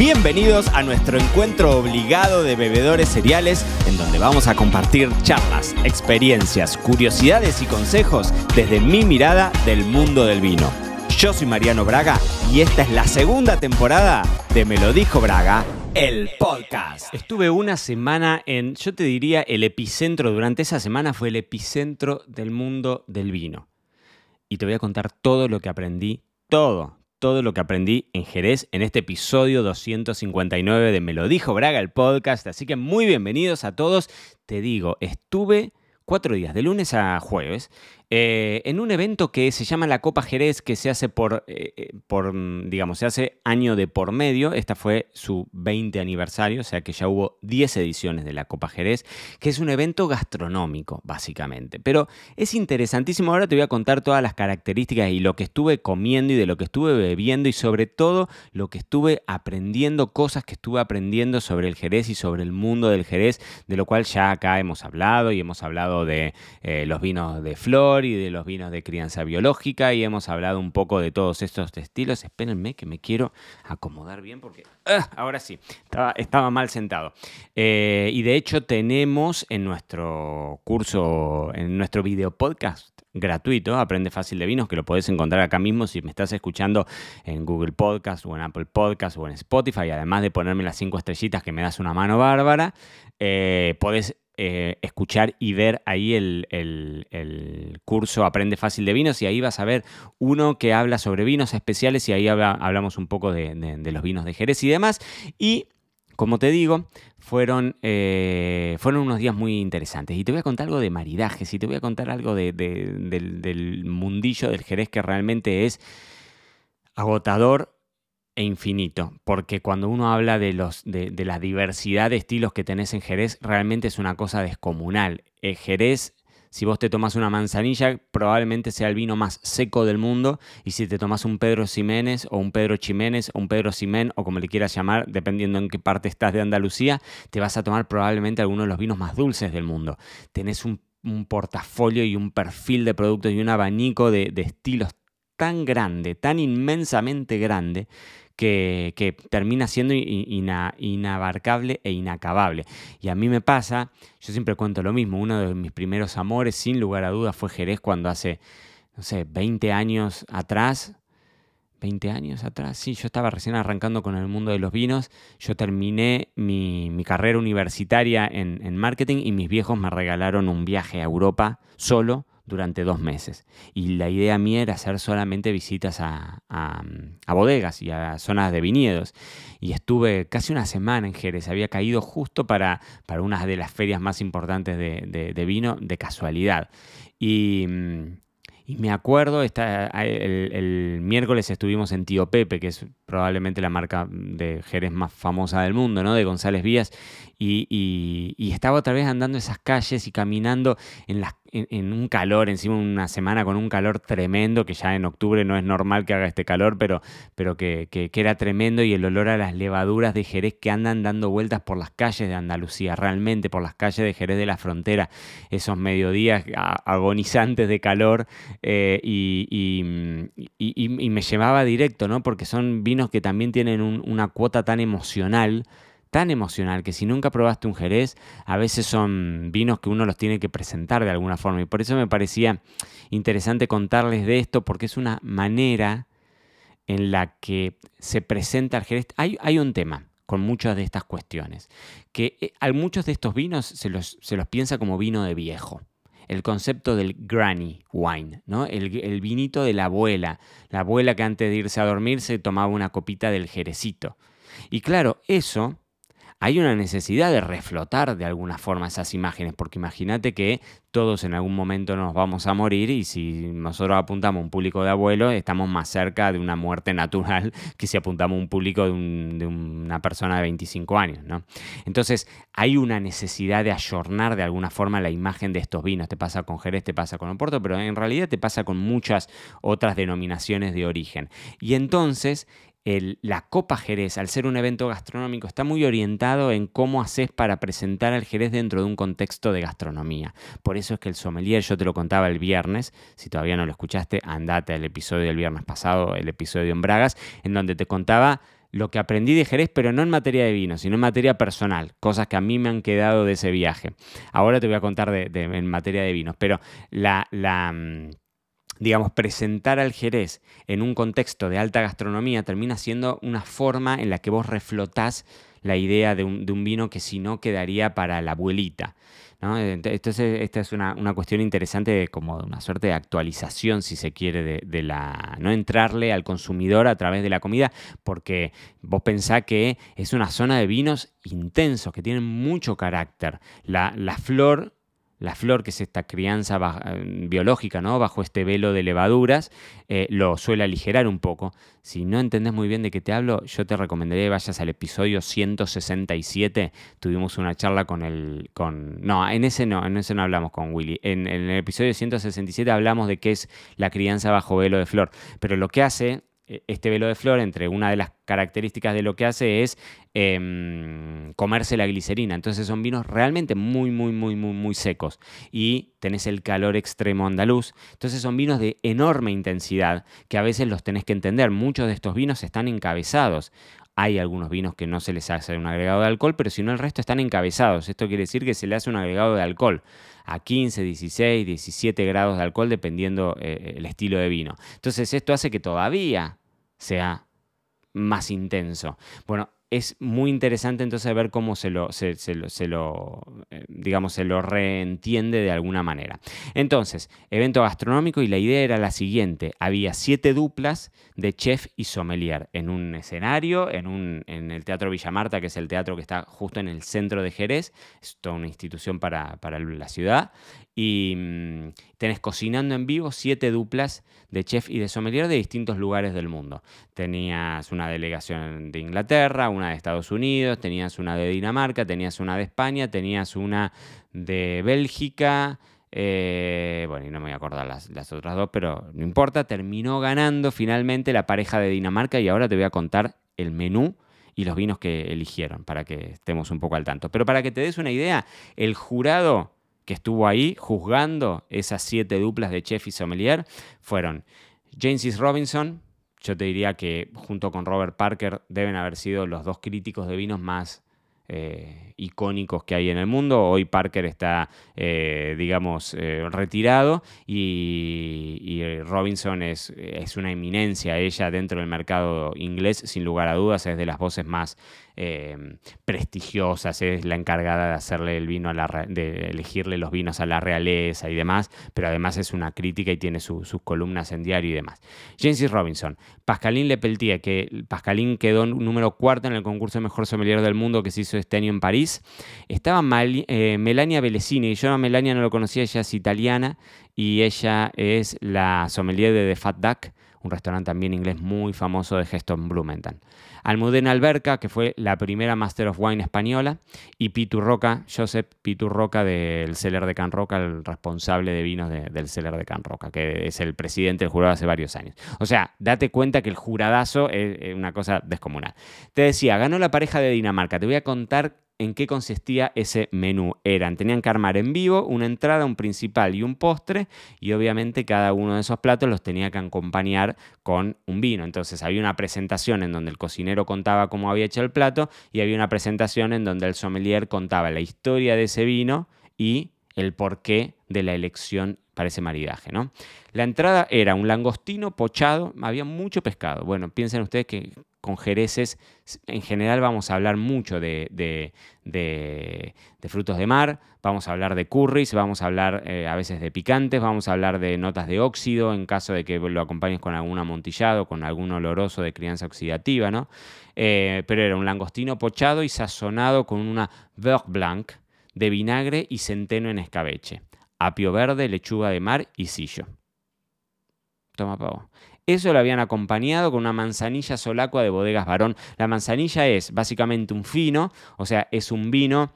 Bienvenidos a nuestro encuentro obligado de bebedores cereales, en donde vamos a compartir charlas, experiencias, curiosidades y consejos desde mi mirada del mundo del vino. Yo soy Mariano Braga y esta es la segunda temporada de Me lo dijo Braga, el podcast. Estuve una semana en, yo te diría, el epicentro, durante esa semana fue el epicentro del mundo del vino. Y te voy a contar todo lo que aprendí, todo, todo lo que aprendí en Jerez en este episodio 259 de Me lo dijo Braga, el podcast. Así que muy bienvenidos a todos. Te digo, estuve cuatro días, de lunes a jueves, eh, en un evento que se llama la Copa Jerez, que se hace por, eh, eh, por, digamos, se hace año de por medio. Esta fue su 20 aniversario, o sea que ya hubo 10 ediciones de la Copa Jerez, que es un evento gastronómico, básicamente. Pero es interesantísimo. Ahora te voy a contar todas las características y lo que estuve comiendo y de lo que estuve bebiendo y sobre todo lo que estuve aprendiendo, cosas que estuve aprendiendo sobre el Jerez y sobre el mundo del Jerez, de lo cual ya acá hemos hablado y hemos hablado de los vinos de flor y de los vinos de crianza biológica y hemos hablado un poco de todos estos estilos. Espérenme que me quiero acomodar bien porque ¡ah! ahora sí, estaba, mal sentado. Eh, y de hecho tenemos en nuestro curso, en nuestro video podcast gratuito, Aprende Fácil de Vinos, que lo podés encontrar acá mismo si me estás escuchando en Google Podcast o en Apple Podcast o en Spotify, además de ponerme las cinco estrellitas que me das una mano bárbara, eh, podés eh, escuchar y ver ahí el, curso Aprende Fácil de Vinos y ahí vas a ver uno que habla sobre vinos especiales y ahí hablamos un poco de, los vinos de Jerez y demás. Y como te digo, fueron, eh, fueron unos días muy interesantes. Y te voy a contar algo de maridajes y te voy a contar algo del mundillo del Jerez que realmente es agotador e infinito, porque cuando uno habla de, los, de, la diversidad de estilos que tenés en Jerez, realmente es una cosa descomunal. En Jerez, si vos te tomas una manzanilla, probablemente sea el vino más seco del mundo, y si te tomas un Pedro Ximénez o un Pedro Chiménez o un Pedro Simén, o como le quieras llamar, dependiendo en qué parte estás de Andalucía, te vas a tomar probablemente alguno de los vinos más dulces del mundo. Tenés un, portafolio y un perfil de productos y un abanico de, de estilos tan grande, tan inmensamente grande, que, termina siendo inabarcable e inacabable. Y a mí me pasa, yo siempre cuento lo mismo, uno de mis primeros amores, sin lugar a dudas, fue Jerez cuando hace, no sé, 20 años atrás, 20 años atrás, sí, yo estaba recién arrancando con el mundo de los vinos, yo terminé mi, carrera universitaria en, marketing y mis viejos me regalaron un viaje a Europa solo durante dos meses. Y la idea mía era hacer solamente visitas a, bodegas y a zonas de viñedos. Y estuve casi una semana en Jerez. Había caído justo para, para una de las ferias más importantes de, vino de casualidad. Y, y me acuerdo, está, el, el, miércoles estuvimos en Tío Pepe, que es probablemente la marca de Jerez más famosa del mundo, ¿no? De González Vías. Y, estaba otra vez andando esas calles y caminando en, en, un calor, encima una semana con un calor tremendo, que ya en octubre no es normal que haga este calor, pero, pero que, era tremendo y el olor a las levaduras de Jerez que andan dando vueltas por las calles de Andalucía, realmente por las calles de Jerez de la Frontera, esos mediodías agonizantes de calor eh, y, me llevaba directo, ¿no? Porque son vinos que también tienen una cuota tan emocional tan emocional que si nunca probaste un Jerez, a veces son vinos que uno los tiene que presentar de alguna forma. Y por eso me parecía interesante contarles de esto, porque es una manera en la que se presenta el Jerez. Hay, hay un tema con muchas de estas cuestiones, que eh, a muchos de estos vinos se los, se los piensa como vino de viejo el concepto del granny wine, ¿no? El, el, vinito de la abuela, la abuela que antes de irse a dormir se tomaba una copita del jerecito. Y claro, eso hay una necesidad de reflotar de alguna forma esas imágenes, porque imagínate que todos en algún momento nos vamos a morir y si nosotros apuntamos a un público de abuelos, estamos más cerca de una muerte natural que si apuntamos a un público de, una persona de 25 años. ¿no? Entonces, hay una necesidad de ayornar de alguna forma la imagen de estos vinos. Te pasa con Jerez, te pasa con Oporto, pero en realidad te pasa con muchas otras denominaciones de origen. Y entonces, la Copa Jerez, al ser un evento gastronómico, está muy orientado en cómo haces para presentar al Jerez dentro de un contexto de gastronomía. Por eso es que el sommelier, yo te lo contaba el viernes, si todavía no lo escuchaste, andate al episodio del viernes pasado, el episodio en Bragas, en donde te contaba lo que aprendí de Jerez, pero no en materia de vino, sino en materia personal, cosas que a mí me han quedado de ese viaje. Ahora te voy a contar en materia de vinos, pero la, la mm, digamos, presentar al Jerez en un contexto de alta gastronomía termina siendo una forma en la que vos reflotás la idea de un, vino que si no quedaría para la abuelita. Entonces, esta es una, cuestión interesante de como una suerte de actualización, si se quiere, de, la. no entrarle al consumidor a través de la comida, porque vos pensás que es una zona de vinos intensos, que tienen mucho carácter. La flor la flor, que es esta crianza eh, biológica, ¿no? Bajo este velo de levaduras, eh, lo suele aligerar un poco. Si no entendés muy bien de qué te hablo, yo te recomendaría que vayas al episodio 167. Tuvimos una charla con el. Con, no, en ese no, en ese no hablamos con Willy. En, el episodio 167 hablamos de qué es la crianza bajo velo de flor. Pero lo que hace este velo de flor, entre una de las características de lo que hace es em, comerse la glicerina. Entonces son vinos realmente muy, muy, muy, muy, muy secos. Y tenés el calor extremo andaluz. Entonces son vinos de enorme intensidad que a veces los tenés que entender. Muchos de estos vinos están encabezados. Hay algunos vinos que no se les hace un agregado de alcohol, pero si no el resto están encabezados. Esto quiere decir que se le hace un agregado de alcohol a 15, 16, 17 grados de alcohol dependiendo eh, el estilo de vino. Entonces esto hace que todavía sea más intenso. Bueno, es muy interesante entonces ver cómo se lo, se, lo, eh, digamos, se lo reentiende de alguna manera. Entonces, evento gastronómico y la idea era la siguiente. Había siete duplas de chef y sommelier en un escenario, en, un, en el Teatro Villamarta, que es el teatro que está justo en el centro de Jerez. Es toda una institución para, para la ciudad y mm, tenés cocinando en vivo siete duplas de chef y de sommelier de distintos lugares del mundo. Tenías una delegación de Inglaterra, una de Estados Unidos, tenías una de Dinamarca, tenías una de España, tenías una de Bélgica. Eh, bueno, y no me voy a acordar las, las, otras dos, pero no importa. Terminó ganando finalmente la pareja de Dinamarca y ahora te voy a contar el menú y los vinos que eligieron para que estemos un poco al tanto. Pero para que te des una idea, el jurado que estuvo ahí juzgando esas siete duplas de chef y sommelier fueron James Robinson, yo te diría que junto con Robert Parker deben haber sido los dos críticos de vinos más eh, icónicos que hay en el mundo. Hoy Parker está, eh, digamos, eh, retirado y, Robinson es, es, una eminencia, ella dentro del mercado inglés, sin lugar a dudas, es de las voces más eh, prestigiosas, es la encargada de hacerle el vino a la elegirle los vinos a la realeza y demás, pero además es una crítica y tiene sus columnas en diario y demás. James Robinson, Pascaline Lepeltier, que Pascaline quedó número cuarto en el concurso de mejor sommelier del mundo que se hizo este año en París. Estaba eh, Melania Bellesini, yo a Melania no lo conocía, ella es italiana y ella es la sommelier de The Fat Duck, un restaurante también inglés muy famoso de Geston Blumenthal. Almudena Alberca, que fue la primera Master of Wine española, y Pitu Roca, Joseph Pitu Roca del Celler de Can Roca, el responsable de vinos del Celler de Can Roca, que es el presidente del jurado hace varios años. O sea, date cuenta que el juradazo es una cosa descomunal. Te decía, ganó la pareja de Dinamarca. Te voy a contar en qué consistía ese menú. Eran, tenían que armar en vivo una entrada, un principal y un postre, y obviamente cada uno de esos platos los tenía que acompañar con un vino. Entonces había una presentación en donde el cocinero contaba cómo había hecho el plato, y había una presentación en donde el sommelier contaba la historia de ese vino y el porqué de la elección para ese maridaje. ¿no? La entrada era un langostino pochado, había mucho pescado. Bueno, piensen ustedes que con jereces, en general vamos a hablar mucho de, frutos de mar, vamos a hablar de curries, vamos a hablar eh, a veces de picantes, vamos a hablar de notas de óxido en caso de que lo acompañes con algún amontillado, con algún oloroso de crianza oxidativa, ¿no? Eh, pero era un langostino pochado y sazonado con una beurre blanc de vinagre y centeno en escabeche, apio verde, lechuga de mar y sillo. Toma pavo. Eso lo habían acompañado con una manzanilla solacua de bodegas varón. La manzanilla es básicamente un fino, o sea, es un vino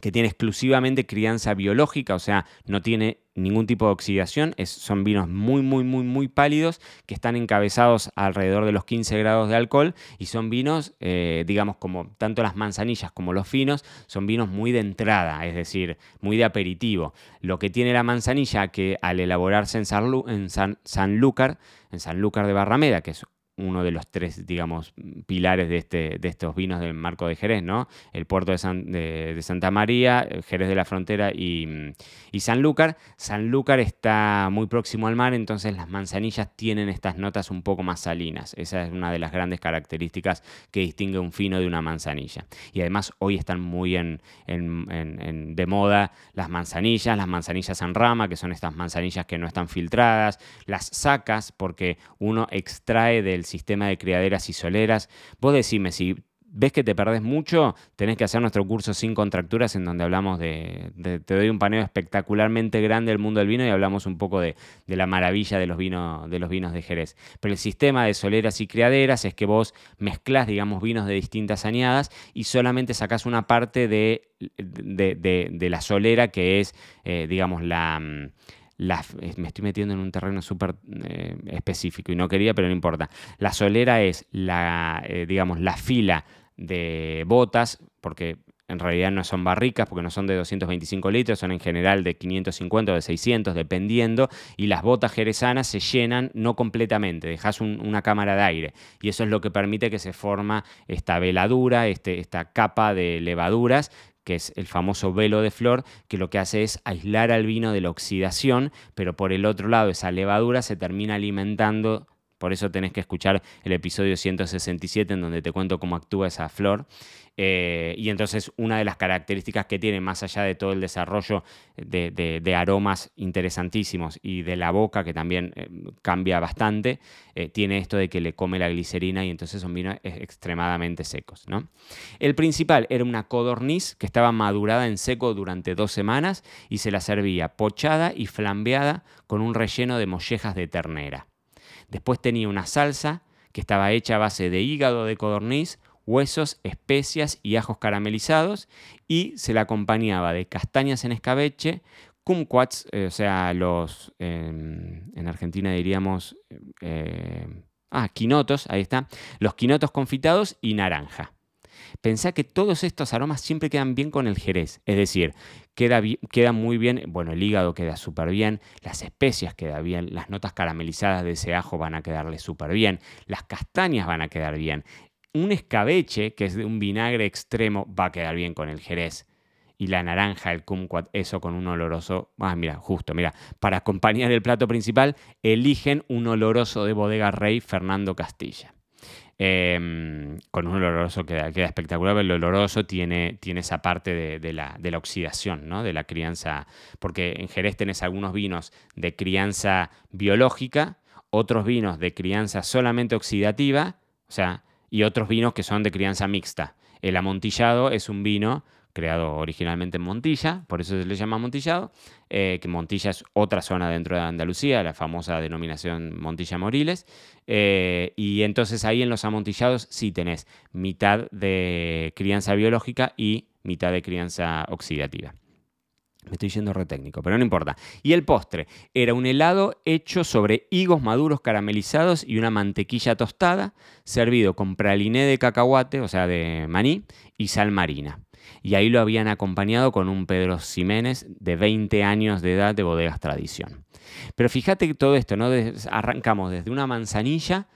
que tiene exclusivamente crianza biológica, o sea, no tiene ningún tipo de oxidación, son vinos muy, muy, muy, muy pálidos que están encabezados alrededor de los 15 grados de alcohol y son vinos, eh, digamos, como tanto las manzanillas como los finos, son vinos muy de entrada, es decir, muy de aperitivo. Lo que tiene la manzanilla que al elaborarse en San, en Sanlúcar, en Sanlúcar de Barrameda, que es uno de los tres, digamos, pilares de, este, de estos vinos del marco de Jerez, ¿no? El puerto de, de, Santa María, Jerez de la Frontera y, y Sanlúcar. Sanlúcar está muy próximo al mar, entonces las manzanillas tienen estas notas un poco más salinas. Esa es una de las grandes características que distingue un fino de una manzanilla. Y además hoy están muy en, de moda las manzanillas, las manzanillas en rama, que son estas manzanillas que no están filtradas, las sacas, porque uno extrae del sistema de criaderas y soleras. Vos decime, si ves que te perdés mucho, tenés que hacer nuestro curso sin contracturas en donde hablamos de, te doy un paneo espectacularmente grande del mundo del vino y hablamos un poco de, la maravilla de los, vinos, de los vinos de Jerez. Pero el sistema de soleras y criaderas es que vos mezclás, digamos, vinos de distintas añadas y solamente sacás una parte de, de la solera que es, eh, digamos, la... Mm, me estoy metiendo en un terreno súper eh, específico y no quería, pero no importa. La solera es la, eh, digamos, la fila de botas, porque en realidad no son barricas, porque no son de 225 litros, son en general de 550 o de 600, dependiendo, y las botas jerezanas se llenan no completamente, dejas una cámara de aire, y eso es lo que permite que se forma esta veladura, este, esta capa de levaduras que es el famoso velo de flor, que lo que hace es aislar al vino de la oxidación, pero por el otro lado esa levadura se termina alimentando por eso tenés que escuchar el episodio 167 en donde te cuento cómo actúa esa flor. Eh, y entonces una de las características que tiene, más allá de todo el desarrollo de, aromas interesantísimos y de la boca, que también eh, cambia bastante, eh, tiene esto de que le come la glicerina y entonces son vinos extremadamente secos. ¿no? El principal era una codorniz que estaba madurada en seco durante dos semanas y se la servía pochada y flambeada con un relleno de mollejas de ternera. Después tenía una salsa que estaba hecha a base de hígado de codorniz, huesos, especias y ajos caramelizados y se la acompañaba de castañas en escabeche, kumquats, eh, o sea, los, em, en Argentina diríamos, eh, ah, quinotos, ahí está, los quinotos confitados y naranja. Pensá que todos estos aromas siempre quedan bien con el jerez, es decir, queda, queda muy bien, bueno, el hígado queda súper bien, las especias quedan bien, las notas caramelizadas de ese ajo van a quedarle súper bien, las castañas van a quedar bien. Un escabeche, que es de un vinagre extremo, va a quedar bien con el jerez y la naranja, el kumquat, eso con un oloroso. Ah, mira, justo, mira. Para acompañar el plato principal, eligen un oloroso de bodega Rey Fernando Castilla. Em, con un oloroso que queda, espectacular. El oloroso tiene, tiene esa parte de, la, oxidación, ¿no? de la crianza, porque en Jerez tenés algunos vinos de crianza biológica, otros vinos de crianza solamente oxidativa, o sea, y otros vinos que son de crianza mixta. El amontillado es un vino creado originalmente en Montilla, por eso se le llama Montillado, eh, que Montilla es otra zona dentro de Andalucía, la famosa denominación Montilla Moriles, eh, y entonces ahí en los amontillados sí tenés mitad de crianza biológica y mitad de crianza oxidativa. Me estoy yendo re técnico, pero no importa. Y el postre era un helado hecho sobre higos maduros caramelizados y una mantequilla tostada, servido con praliné de cacahuate, o sea, de maní, y sal marina y ahí lo habían acompañado con un Pedro Ximénez de 20 años de edad de bodegas tradición. Pero fíjate que todo esto, ¿no? arrancamos desde una manzanilla,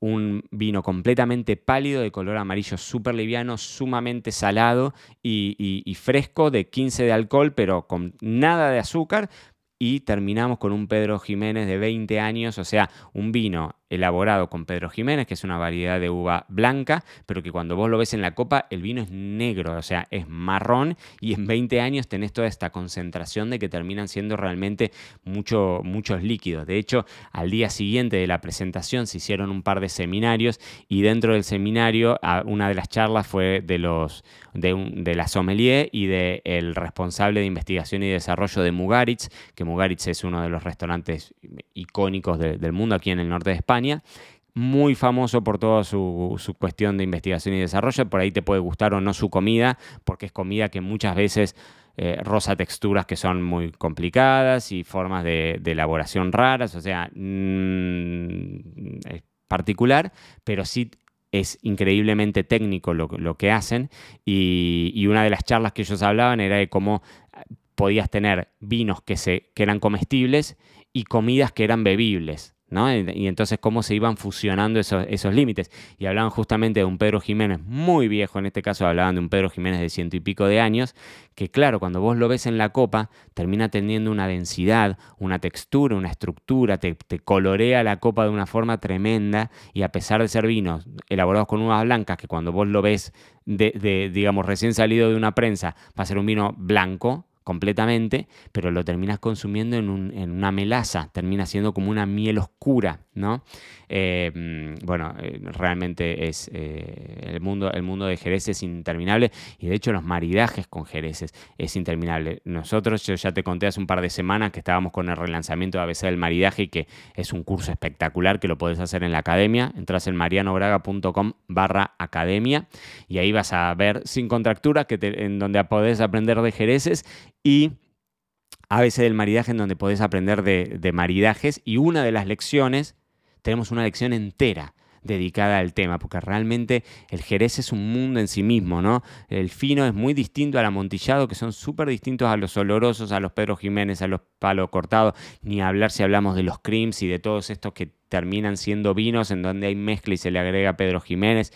un vino completamente pálido, de color amarillo súper liviano, sumamente salado y, y, fresco, de 15 de alcohol, pero con nada de azúcar. Y terminamos con un Pedro Jiménez de 20 años, o sea, un vino elaborado con Pedro Jiménez, que es una variedad de uva blanca, pero que cuando vos lo ves en la copa, el vino es negro, o sea, es marrón y en 20 años tenés toda esta concentración de que terminan siendo realmente mucho, muchos líquidos. De hecho, al día siguiente de la presentación se hicieron un par de seminarios y dentro del seminario una de las charlas fue de, los, de, la sommelier y del el responsable de investigación y desarrollo de Mugaritz, que Mugaritz es uno de los restaurantes icónicos del mundo aquí en el norte de España muy famoso por toda su, cuestión de investigación y desarrollo. Por ahí te puede gustar o no su comida, porque es comida que muchas veces eh, rosa texturas que son muy complicadas y formas de, elaboración raras, o sea, mm, es particular, pero sí es increíblemente técnico lo, que hacen y, una de las charlas que ellos hablaban era de cómo podías tener vinos que, se, que eran comestibles y comidas que eran bebibles. Y, entonces cómo se iban fusionando esos, esos límites. Y hablaban justamente de un Pedro Jiménez muy viejo, en este caso hablaban de un Pedro Jiménez de ciento y pico de años, que claro, cuando vos lo ves en la copa, termina teniendo una densidad, una textura, una estructura, te, colorea la copa de una forma tremenda y a pesar de ser vinos elaborados con uvas blancas, que cuando vos lo ves, de, digamos, recién salido de una prensa, va a ser un vino blanco, completamente, pero lo terminas consumiendo en, una melaza, termina siendo como una miel oscura, ¿no? Mm, bueno, eh, realmente es eh, el, mundo, el mundo de Jerez es interminable y de hecho los maridajes con Jerez es, interminable. Nosotros, yo ya te conté hace un par de semanas que estábamos con el relanzamiento de ABC del maridaje y que es un curso espectacular que lo puedes hacer en la academia. Entras en marianobraga.com barra academia y ahí vas a ver sin contractura que en donde podés aprender de Jereces y ABC del maridaje en donde podés aprender de, maridajes y una de las lecciones, tenemos una lección entera dedicada al tema, porque realmente el jerez es un mundo en sí mismo, ¿no? El fino es muy distinto al amontillado, que son súper distintos a los olorosos, a los Pedro Jiménez, a los palo cortados, ni hablar si hablamos de los creams y de todos estos que terminan siendo vinos en donde hay mezcla y se le agrega Pedro Jiménez.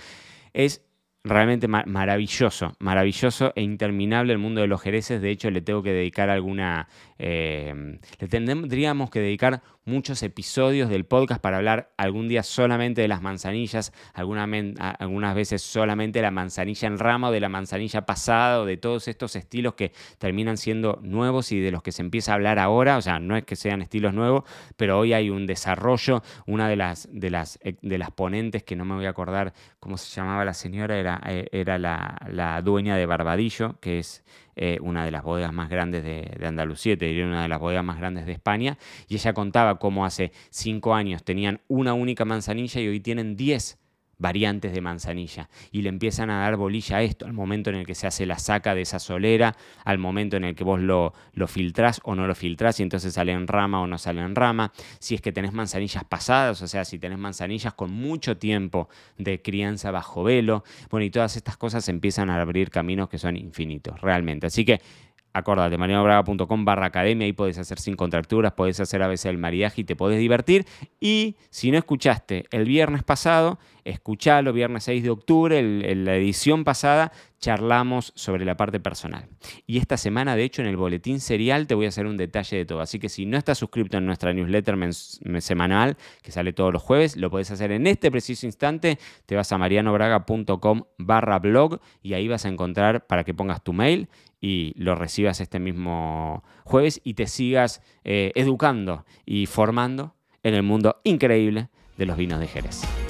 Es realmente maravilloso, maravilloso e interminable el mundo de los jereces. De hecho, le tengo que dedicar alguna. Eh, le tendríamos que dedicar muchos episodios del podcast para hablar algún día solamente de las manzanillas, algunas veces solamente de la manzanilla en rama o de la manzanilla pasada o de todos estos estilos que terminan siendo nuevos y de los que se empieza a hablar ahora. O sea, no es que sean estilos nuevos, pero hoy hay un desarrollo. Una de las, de las, de las ponentes, que no me voy a acordar cómo se llamaba la señora, era eh, era, la, dueña de Barbadillo, que es eh, una de las bodegas más grandes de, de Andalucía, te diría una de las bodegas más grandes de España, y ella contaba cómo hace cinco años tenían una única manzanilla y hoy tienen diez variantes de manzanilla y le empiezan a dar bolilla a esto al momento en el que se hace la saca de esa solera, al momento en el que vos lo, lo filtrás o no lo filtrás y entonces sale en rama o no sale en rama, si es que tenés manzanillas pasadas, o sea, si tenés manzanillas con mucho tiempo de crianza bajo velo, bueno, y todas estas cosas empiezan a abrir caminos que son infinitos, realmente. Así que Acordate, marianobraga.com barra academia, ahí podés hacer sin contracturas, podés hacer a veces el mariaje y te podés divertir. Y si no escuchaste el viernes pasado, escuchalo, viernes 6 de octubre, la edición pasada, charlamos sobre la parte personal. Y esta semana, de hecho, en el boletín serial te voy a hacer un detalle de todo. Así que si no estás suscrito en nuestra newsletter semanal, que sale todos los jueves, lo podés hacer en este preciso instante. Te vas a marianobraga.com barra blog y ahí vas a encontrar para que pongas tu mail y lo recibas este mismo jueves y te sigas eh, educando y formando en el mundo increíble de los vinos de Jerez.